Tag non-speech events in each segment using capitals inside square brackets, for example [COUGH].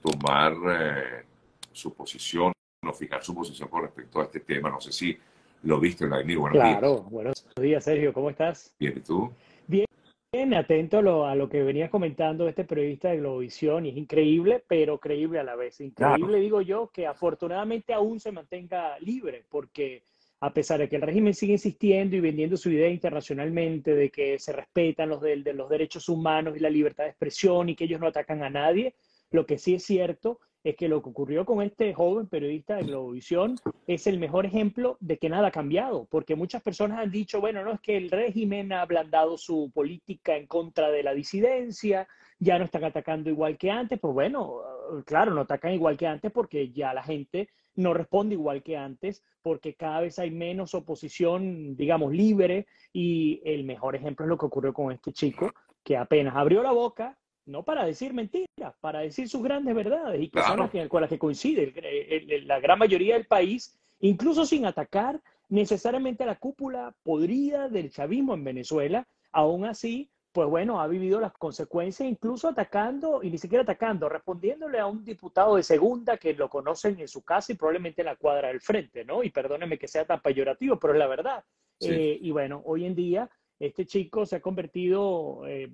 tomar eh, su posición o fijar su posición con respecto a este tema. No sé si lo viste, Vladimir. Buenos claro, buenos días, Sergio. ¿Cómo estás? Bien, ¿y tú? Bien, atento a lo, a lo que venías comentando este periodista de Globovisión, y es increíble, pero creíble a la vez. Increíble, digo yo, que afortunadamente aún se mantenga libre, porque a pesar de que el régimen sigue insistiendo y vendiendo su idea internacionalmente de que se respetan los, de, de los derechos humanos y la libertad de expresión y que ellos no atacan a nadie, lo que sí es cierto es que lo que ocurrió con este joven periodista de Globovisión es el mejor ejemplo de que nada ha cambiado, porque muchas personas han dicho, bueno, no es que el régimen ha ablandado su política en contra de la disidencia, ya no están atacando igual que antes, pues bueno, claro, no atacan igual que antes porque ya la gente no responde igual que antes, porque cada vez hay menos oposición, digamos, libre, y el mejor ejemplo es lo que ocurrió con este chico, que apenas abrió la boca, no para decir mentiras, para decir sus grandes verdades y que son las que, con las que coincide la gran mayoría del país, incluso sin atacar necesariamente a la cúpula podrida del chavismo en Venezuela, aún así, pues bueno, ha vivido las consecuencias, incluso atacando, y ni siquiera atacando, respondiéndole a un diputado de segunda que lo conocen en su casa y probablemente en la cuadra del frente, ¿no? Y perdónenme que sea tan peyorativo, pero es la verdad. Eh, y bueno, hoy en día este chico se ha convertido eh,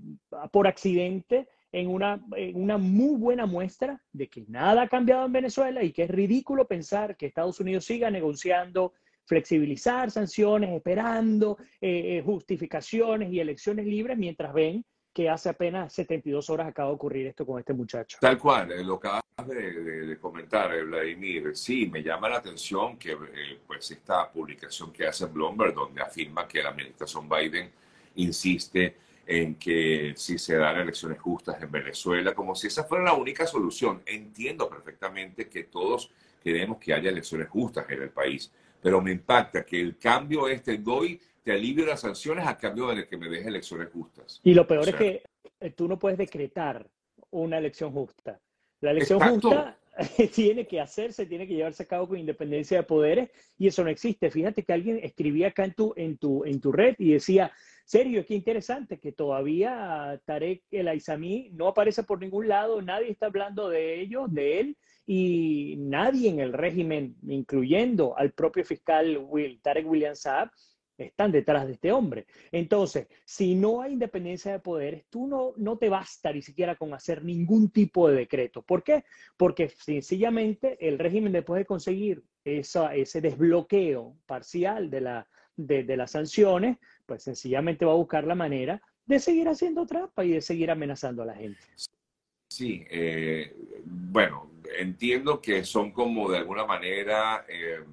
por accidente en una, una muy buena muestra de que nada ha cambiado en Venezuela y que es ridículo pensar que Estados Unidos siga negociando flexibilizar sanciones, esperando eh, eh, justificaciones y elecciones libres mientras ven que hace apenas 72 horas acaba de ocurrir esto con este muchacho. Tal cual, eh, lo que acabas de, comentar, Vladimir, sí, me llama la atención que pues esta publicación que hace Bloomberg, donde afirma que la administración Biden insiste en que si se dan elecciones justas en Venezuela, como si esa fuera la única solución. Entiendo perfectamente que todos queremos que haya elecciones justas en el país, pero me impacta que el cambio este, doy, te alivio las sanciones a cambio de que me deje elecciones justas. Y lo peor es que eh, tú no puedes decretar una elección justa. La elección justa [LAUGHS] tiene que hacerse, tiene que llevarse a cabo con independencia de poderes y eso no existe. Fíjate que alguien escribía acá en tu, en tu, en tu red y decía, serio, qué interesante que todavía Tarek El Aizami no aparece por ningún lado, nadie está hablando de ellos, de él, y nadie en el régimen, incluyendo al propio fiscal Will, Tarek William Saab, están detrás de este hombre. Entonces, si no hay independencia de poderes, tú no, no te basta ni siquiera con hacer ningún tipo de decreto. ¿Por qué? Porque sencillamente el régimen después de conseguir ese desbloqueo parcial de, la, de las sanciones, pues sencillamente va a buscar la manera de seguir haciendo trampa y de seguir amenazando a la gente. Sí, eh, bueno, entiendo que son como de alguna manera eh,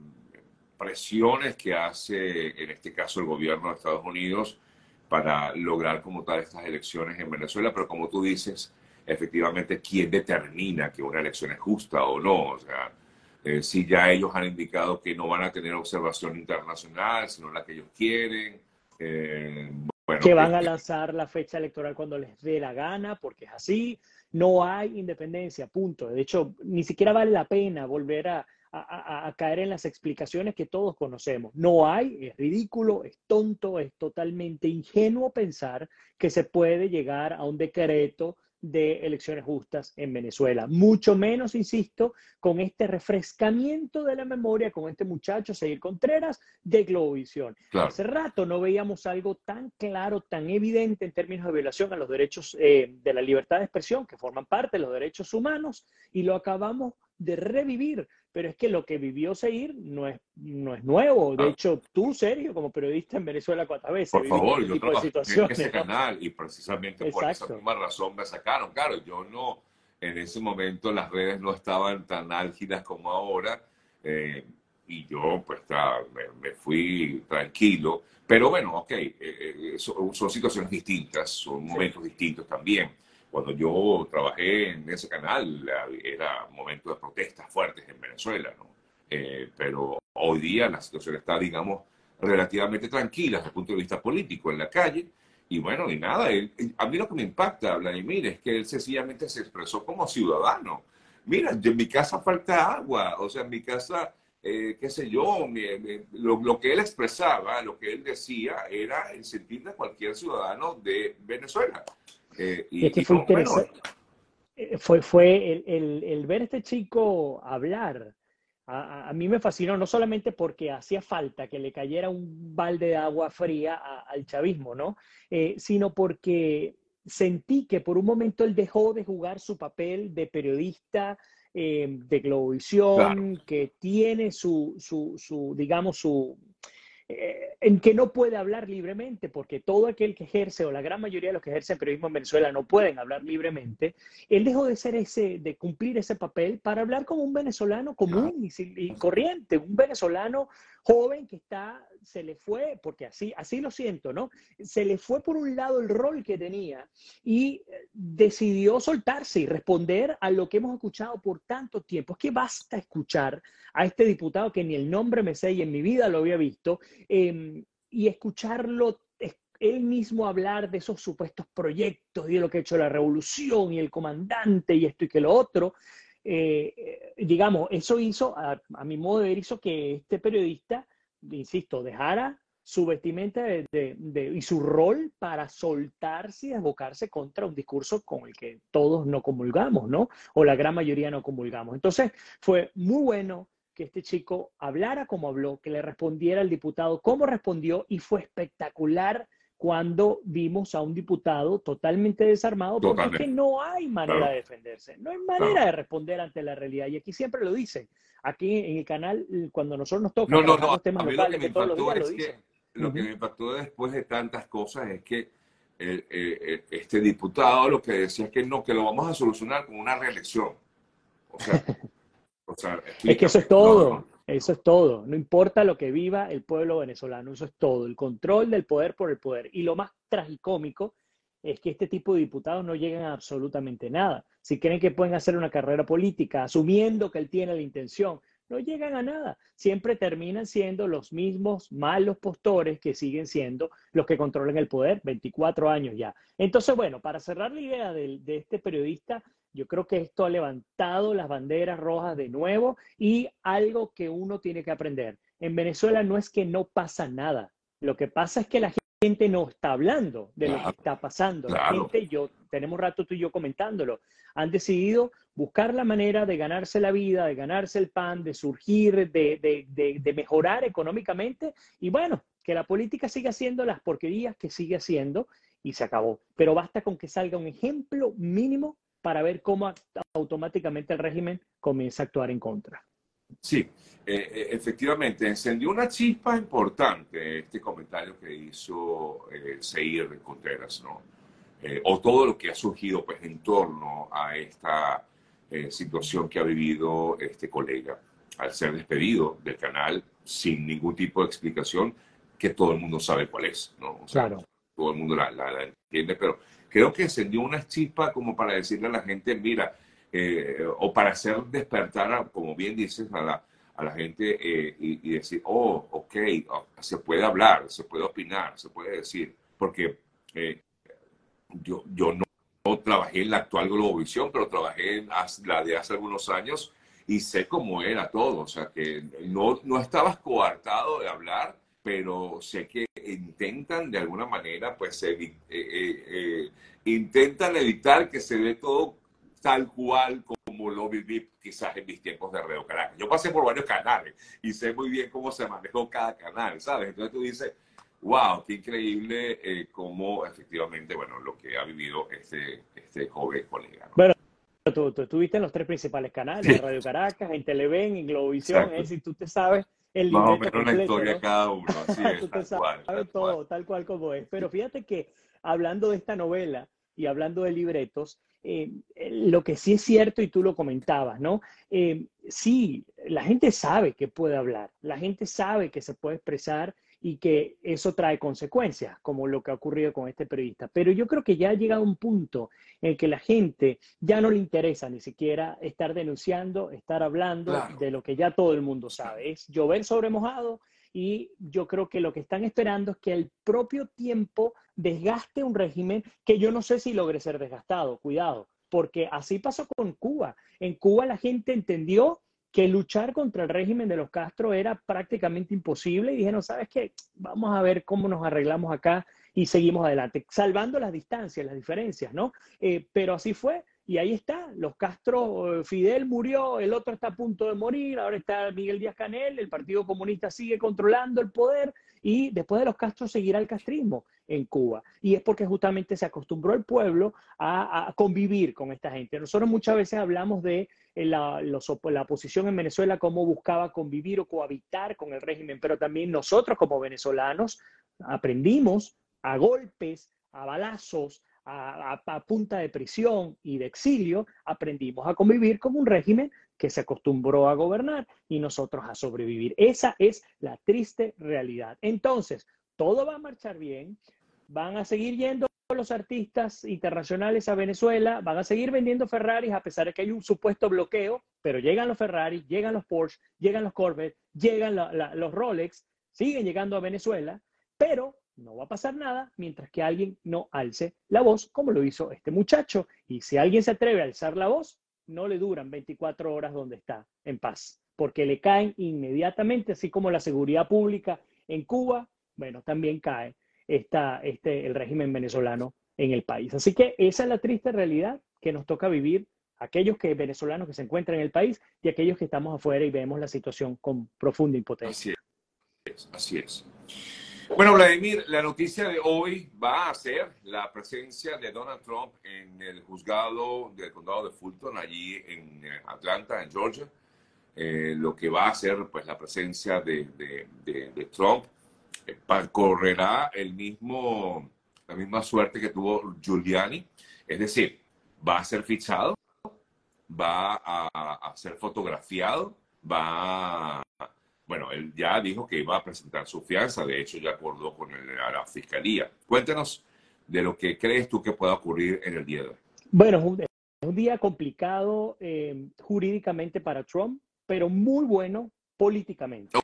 presiones que hace en este caso el gobierno de Estados Unidos para lograr como tal estas elecciones en Venezuela, pero como tú dices, efectivamente, ¿quién determina que una elección es justa o no? O sea, eh, si ya ellos han indicado que no van a tener observación internacional, sino la que ellos quieren, eh, que van a este lanzar la fecha electoral cuando les dé la gana, porque es así. No hay independencia, punto. De hecho, ni siquiera vale la pena volver a, a, caer en las explicaciones que todos conocemos. No hay, es ridículo, es tonto, es totalmente ingenuo pensar que se puede llegar a un decreto de elecciones justas en Venezuela. Mucho menos, insisto, con este refrescamiento de la memoria con este muchacho, Seguir Contreras, de Globovisión. Hace rato no veíamos algo tan claro, tan evidente en términos de violación a los derechos eh, de la libertad de expresión, que forman parte de los derechos humanos, y lo acabamos de revivir pero es que lo que vivió Seir no es, no es nuevo. De ah. hecho, tú, Sergio, como periodista en Venezuela cuatro veces. Por favor, este yo trabajé en ese canal y precisamente por esa misma razón me sacaron. Claro, yo no, en ese momento las redes no estaban tan álgidas como ahora eh, y yo pues me, fui tranquilo. Pero bueno, ok, eh, eh, son, son, situaciones distintas, son momentos distintos también. Cuando yo trabajé en ese canal era momento de protestas fuertes en Venezuela, ¿no? Eh, pero hoy día la situación está, digamos, relativamente tranquila desde el punto de vista político en la calle. Y bueno, y nada, a mí lo que me impacta, Vladimir, es que él sencillamente se expresó como ciudadano. Mira, en mi casa falta agua, o sea, en mi casa, eh, qué sé yo, lo, lo, que él expresaba, lo que él decía, era el sentir de cualquier ciudadano de Venezuela. Eh, y, es que fue interesante. eh, fue, fue el, ver a este chico hablar. A, mí me fascinó, no solamente porque hacía falta que le cayera un balde de agua fría al chavismo, ¿no? Eh, sino porque sentí que por un momento él dejó de jugar su papel de periodista eh, de Globovisión, que tiene su, su, su digamos, su, en que no puede hablar libremente, porque todo aquel que ejerce, o la gran mayoría de los que ejercen periodismo en Venezuela no pueden hablar libremente, él dejó de ser ese, de cumplir ese papel para hablar como un venezolano común y, corriente, un venezolano joven que está, se le fue, porque así, así lo siento, ¿no? Se le fue por un lado el rol que tenía y eh, decidió soltarse y responder a lo que hemos escuchado por tanto tiempo. Es que basta escuchar a este diputado que ni el nombre me sé y en mi vida lo había visto, em, y escucharlo él mismo hablar de esos supuestos proyectos y de lo que ha hecho la revolución y el comandante y esto y que lo otro, eh, eh, digamos, eso hizo, a, mi modo de ver, hizo que este periodista, insisto, dejara su vestimenta y su rol para soltarse y desbocarse contra un discurso con el que todos no comulgamos, ¿no? O la gran mayoría no comulgamos. Entonces, fue muy bueno que este chico hablara como habló, que le respondiera al diputado como respondió y fue espectacular cuando vimos a un diputado totalmente desarmado, porque es que no hay manera de defenderse, no hay manera de responder ante la realidad. Y aquí siempre lo dicen, aquí en el canal, cuando nosotros nos toca no, los temas locales, que, todos los días lo dicen. lo que me impactó después de tantas cosas es que eh, eh, este diputado lo que decía es que no, que lo vamos a solucionar con una reelección. O sea, [LAUGHS] es que eso es todo. Eso es todo. No importa lo que viva el pueblo venezolano, eso es todo. El control del poder por el poder. Y lo más tragicómico es que este tipo de diputados no llegan a absolutamente nada. Si creen que pueden hacer una carrera política, asumiendo que él tiene la intención, no llegan a nada. Siempre terminan siendo los mismos malos postores que siguen siendo los que controlan el poder, 24 años ya. Entonces, bueno, para cerrar la idea de, de este periodista, yo creo que esto ha levantado las banderas rojas de nuevo y algo que uno tiene que aprender. En Venezuela no es que no pasa nada. Lo que pasa es que la gente no está hablando de lo que está pasando. La gente, yo, tenemos rato tú y yo comentándolo, han decidido buscar la manera de ganarse la vida, de ganarse el pan, de surgir, de, de mejorar económicamente. Y bueno, que la política siga haciendo las porquerías que sigue haciendo y se acabó. Pero basta con que salga un ejemplo mínimo para ver cómo automáticamente el régimen comienza a actuar en contra. Sí, eh, eh, efectivamente, encendió una chispa importante este comentario que hizo eh, Seir Contreras, ¿no? Eh, o todo lo que ha surgido pues, en torno a esta situación que ha vivido este colega al ser despedido del canal sin ningún tipo de explicación que todo el mundo sabe cuál es, ¿no? claro. Todo el mundo la, la entiende, pero creo que encendió una chispa como para decirle a la gente, mira, eh, o para hacer despertar, como bien dices, a la, a la gente eh, y, decir, oh, ok, oh, se puede hablar, se puede opinar, se puede decir, porque eh, yo, yo no, trabajé en la actual Globovisión, pero trabajé en la de hace algunos años y sé cómo era todo, o sea, que no, no estabas coartado de hablar, pero sé que intentan de alguna manera, pues, eh, eh, eh, intentan evitar que se dé todo tal cual como lo viví quizás en mis tiempos de Radio Caracas. Yo pasé por varios canales y sé muy bien cómo se manejó cada canal, ¿sabes? Entonces tú dices, wow, qué increíble cómo efectivamente, bueno, lo que ha vivido este, este joven colega. Bueno, tú, estuviste en los tres principales canales, en Radio Caracas, en Televen, en Globovisión, es decir, tú te sabes el Más o menos la historia cada uno. Así [LAUGHS] es, tal cual, todo, tal cual como es. Pero fíjate que hablando de esta novela y hablando de libretos, eh, lo que sí es cierto, y tú lo comentabas, ¿no? Eh, sí, la gente sabe que puede hablar, la gente sabe que se puede expresar y que eso trae consecuencias, como lo que ha ocurrido con este periodista. Pero yo creo que ya ha llegado un punto en que la gente ya no le interesa ni siquiera estar denunciando, estar hablando de lo que ya todo el mundo sabe. Es llover sobre mojado y yo creo que lo que están esperando es que el propio tiempo desgaste un régimen que yo no sé si logre ser desgastado, cuidado, porque así pasó con Cuba. En Cuba la gente entendió que luchar contra el régimen de los Castro era prácticamente imposible y dijeron, ¿sabes qué? Vamos a ver cómo nos arreglamos acá y seguimos adelante, salvando las distancias, las diferencias, ¿no? Eh, pero así fue. y ahí está, los Castro, eh, Fidel murió, el otro está a punto de morir, ahora está Miguel Díaz Canel, el Partido Comunista sigue controlando el poder y después de los Castro seguirá el castrismo en Cuba. Y es porque justamente se acostumbró el pueblo a, convivir con esta gente. Nosotros muchas veces hablamos de la, la oposición en Venezuela, cómo buscaba convivir o cohabitar con el régimen, pero también nosotros como venezolanos aprendimos a golpes, a balazos, a, punta de prisión y de exilio, aprendimos a convivir con un régimen que se acostumbró a gobernar y nosotros a sobrevivir. Esa es la triste realidad. Entonces, todo va a marchar bien, van a seguir yendo los artistas internacionales a Venezuela, van a seguir vendiendo Ferraris a pesar de que hay un supuesto bloqueo, pero llegan los Ferraris, llegan los Porsche, llegan los Corvette, llegan los Rolex, siguen llegando a Venezuela, pero no va a pasar nada mientras que alguien no alce la voz como lo hizo este muchacho. Y si alguien se atreve a alzar la voz, no le duran 24 horas donde está, en paz, porque le caen inmediatamente, así como la seguridad pública en Cuba, bueno, también cae esta, este, el régimen venezolano en el país. Así que esa es la triste realidad que nos toca vivir aquellos que venezolanos que se encuentran en el país y aquellos que estamos afuera y vemos la situación con profunda impotencia. Así es, así es. Bueno, Vladimir, la noticia de hoy va a ser la presencia de Donald Trump en el juzgado del condado de Fulton, allí en eh, Atlanta, en Georgia. Eh, lo que va a ser pues, la presencia de, de, Trump eh, correrá el mismo, la misma suerte que tuvo Giuliani, es decir, va a ser fichado, va a, a ser fotografiado, va a bueno, él ya dijo que iba a presentar su fianza, de hecho ya acordó con la fiscalía. Cuéntanos de lo que crees tú que pueda ocurrir en el día de hoy. Bueno, es un, día complicado eh, jurídicamente para Trump, pero muy bueno políticamente.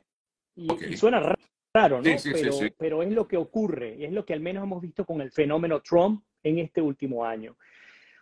Y, suena raro, ¿no? pero, pero es lo que ocurre, y es lo que al menos hemos visto con el fenómeno Trump en este último año.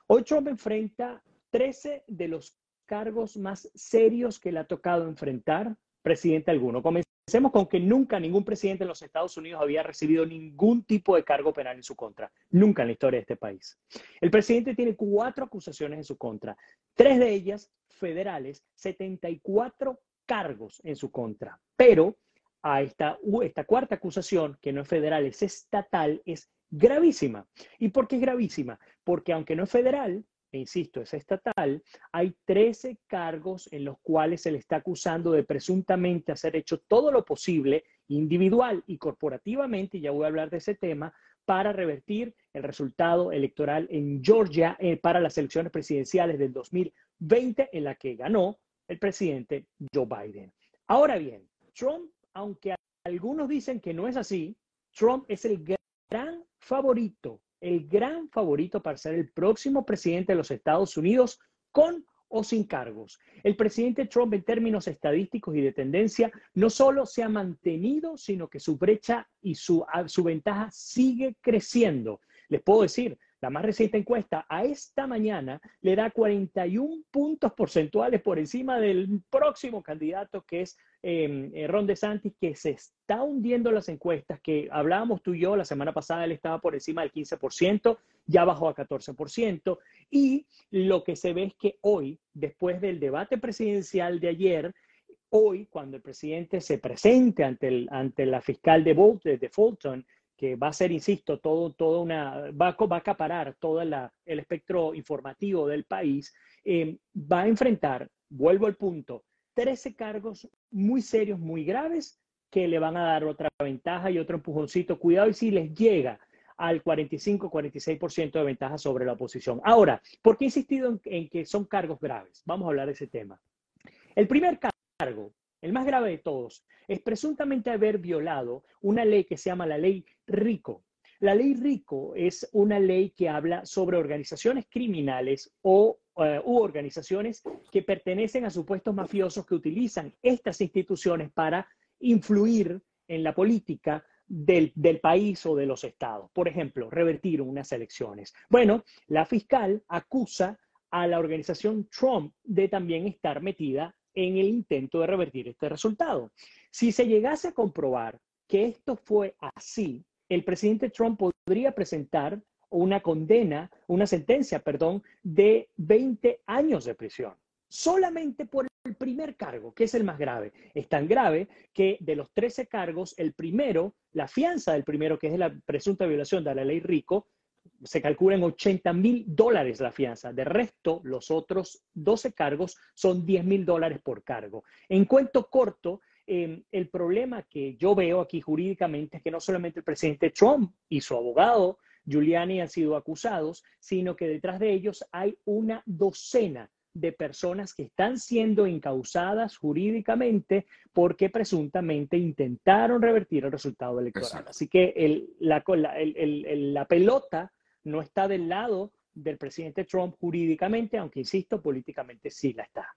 Hoy Trump enfrenta 13 de los cargos más serios que le ha tocado enfrentar presidente alguno. Comencemos con que nunca ningún presidente en los Estados Unidos había recibido ningún tipo de cargo penal en su contra, nunca en la historia de este país. El presidente tiene cuatro acusaciones en su contra, tres de ellas federales, 74 cargos en su contra, pero a esta, esta cuarta acusación, que no es federal, es estatal, es gravísima. ¿Y por qué es gravísima? Porque aunque no es federal, e insisto, es estatal, hay 13 cargos en los cuales se le está acusando de presuntamente haber hecho todo lo posible, individual y corporativamente, y ya voy a hablar de ese tema, para revertir el resultado electoral en Georgia eh, para las elecciones presidenciales del 2020, en la que ganó el presidente Joe Biden. Ahora bien, Trump, aunque algunos dicen que no es así, Trump es el gran favorito el gran favorito para ser el próximo presidente de los Estados Unidos con o sin cargos. El presidente Trump en términos estadísticos y de tendencia no solo se ha mantenido, sino que su brecha y su, su ventaja sigue creciendo. Les puedo decir, la más reciente encuesta a esta mañana le da 41 puntos porcentuales por encima del próximo candidato que es eh, Ron DeSantis, que se está hundiendo las encuestas, que hablábamos tú y yo la semana pasada, él estaba por encima del 15%, ya bajó a 14%, y lo que se ve es que hoy, después del debate presidencial de ayer, hoy, cuando el presidente se presente ante, el, ante la fiscal de, de Fulton, que va a ser, insisto, todo, toda una, va, va a acaparar todo el espectro informativo del país, eh, va a enfrentar, vuelvo al punto, 13 cargos muy serios, muy graves, que le van a dar otra ventaja y otro empujoncito. Cuidado y si les llega al 45-46% de ventaja sobre la oposición. Ahora, ¿por qué he insistido en, en que son cargos graves? Vamos a hablar de ese tema. El primer cargo el más grave de todos, es presuntamente haber violado una ley que se llama la ley RICO. La ley RICO es una ley que habla sobre organizaciones criminales o eh, u organizaciones que pertenecen a supuestos mafiosos que utilizan estas instituciones para influir en la política del, del, país o de los estados. Por ejemplo, revertir unas elecciones. Bueno, la fiscal acusa a la organización Trump de también estar metida en el intento de revertir este resultado. Si se llegase a comprobar que esto fue así, el presidente Trump podría presentar una condena, una sentencia, perdón, de 20 años de prisión, solamente por el primer cargo, que es el más grave. Es tan grave que de los 13 cargos, el primero, la fianza del primero, que es la presunta violación de la ley Rico, se calcula en 80 mil dólares la fianza. De resto, los otros 12 cargos son 10 mil dólares por cargo. En cuento corto, em, el problema que yo veo aquí jurídicamente es que no solamente el presidente Trump y su abogado Giuliani han sido acusados, sino que detrás de ellos hay una docena de personas que están siendo encausadas jurídicamente porque presuntamente intentaron revertir el resultado electoral. Así que la, la pelota no está del lado del presidente Trump jurídicamente, aunque insisto, políticamente sí la está.